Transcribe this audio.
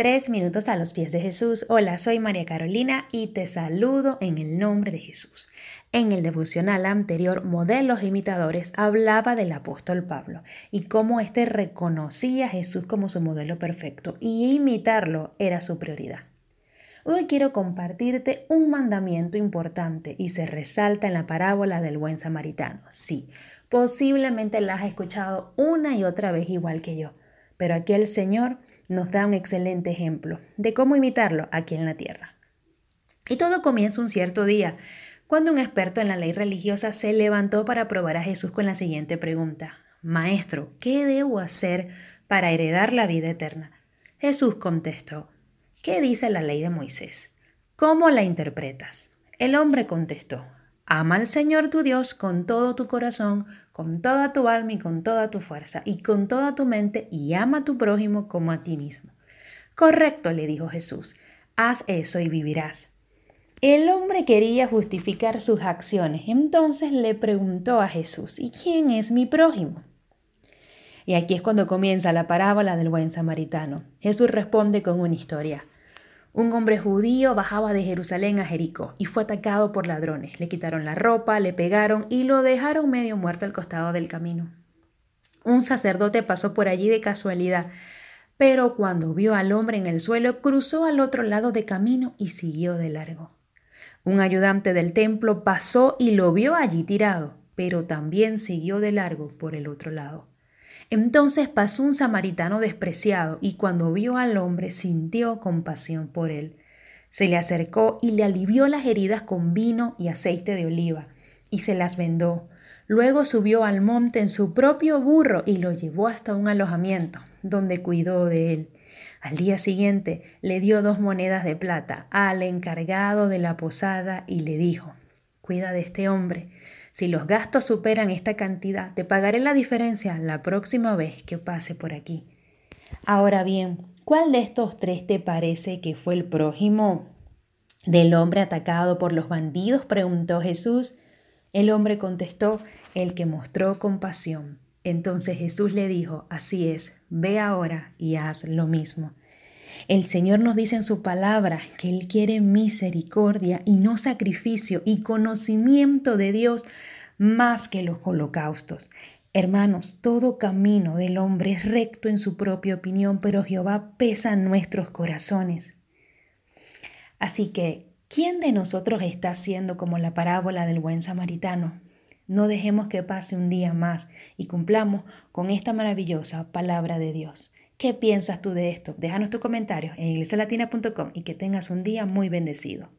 Tres minutos a los pies de Jesús. Hola, soy María Carolina y te saludo en el nombre de Jesús. En el devocional anterior, Modelos Imitadores hablaba del apóstol Pablo y cómo éste reconocía a Jesús como su modelo perfecto y imitarlo era su prioridad. Hoy quiero compartirte un mandamiento importante y se resalta en la parábola del buen samaritano. Sí, posiblemente la has escuchado una y otra vez igual que yo, pero aquí el Señor nos da un excelente ejemplo de cómo imitarlo aquí en la tierra. Y todo comienza un cierto día, cuando un experto en la ley religiosa se levantó para probar a Jesús con la siguiente pregunta. Maestro, ¿qué debo hacer para heredar la vida eterna? Jesús contestó, ¿qué dice la ley de Moisés? ¿Cómo la interpretas? El hombre contestó, ama al Señor tu Dios con todo tu corazón, con toda tu alma y con toda tu fuerza y con toda tu mente y ama a tu prójimo como a ti mismo. Correcto, le dijo Jesús, haz eso y vivirás. El hombre quería justificar sus acciones, entonces le preguntó a Jesús, ¿y quién es mi prójimo? Y aquí es cuando comienza la parábola del buen samaritano. Jesús responde con una historia. Un hombre judío bajaba de Jerusalén a Jericó y fue atacado por ladrones. Le quitaron la ropa, le pegaron y lo dejaron medio muerto al costado del camino. Un sacerdote pasó por allí de casualidad, pero cuando vio al hombre en el suelo, cruzó al otro lado de camino y siguió de largo. Un ayudante del templo pasó y lo vio allí tirado, pero también siguió de largo por el otro lado. Entonces pasó un samaritano despreciado y cuando vio al hombre sintió compasión por él. Se le acercó y le alivió las heridas con vino y aceite de oliva y se las vendó. Luego subió al monte en su propio burro y lo llevó hasta un alojamiento, donde cuidó de él. Al día siguiente le dio dos monedas de plata al encargado de la posada y le dijo, Cuida de este hombre si los gastos superan esta cantidad, te pagaré la diferencia la próxima vez que pase por aquí. Ahora bien, ¿cuál de estos tres te parece que fue el prójimo del hombre atacado por los bandidos? preguntó Jesús. El hombre contestó, el que mostró compasión. Entonces Jesús le dijo, así es, ve ahora y haz lo mismo. El Señor nos dice en su palabra que Él quiere misericordia y no sacrificio y conocimiento de Dios más que los holocaustos. Hermanos, todo camino del hombre es recto en su propia opinión, pero Jehová pesa nuestros corazones. Así que, ¿quién de nosotros está haciendo como la parábola del buen samaritano? No dejemos que pase un día más y cumplamos con esta maravillosa palabra de Dios. ¿Qué piensas tú de esto? Déjanos tus comentarios en iglesialatina.com y que tengas un día muy bendecido.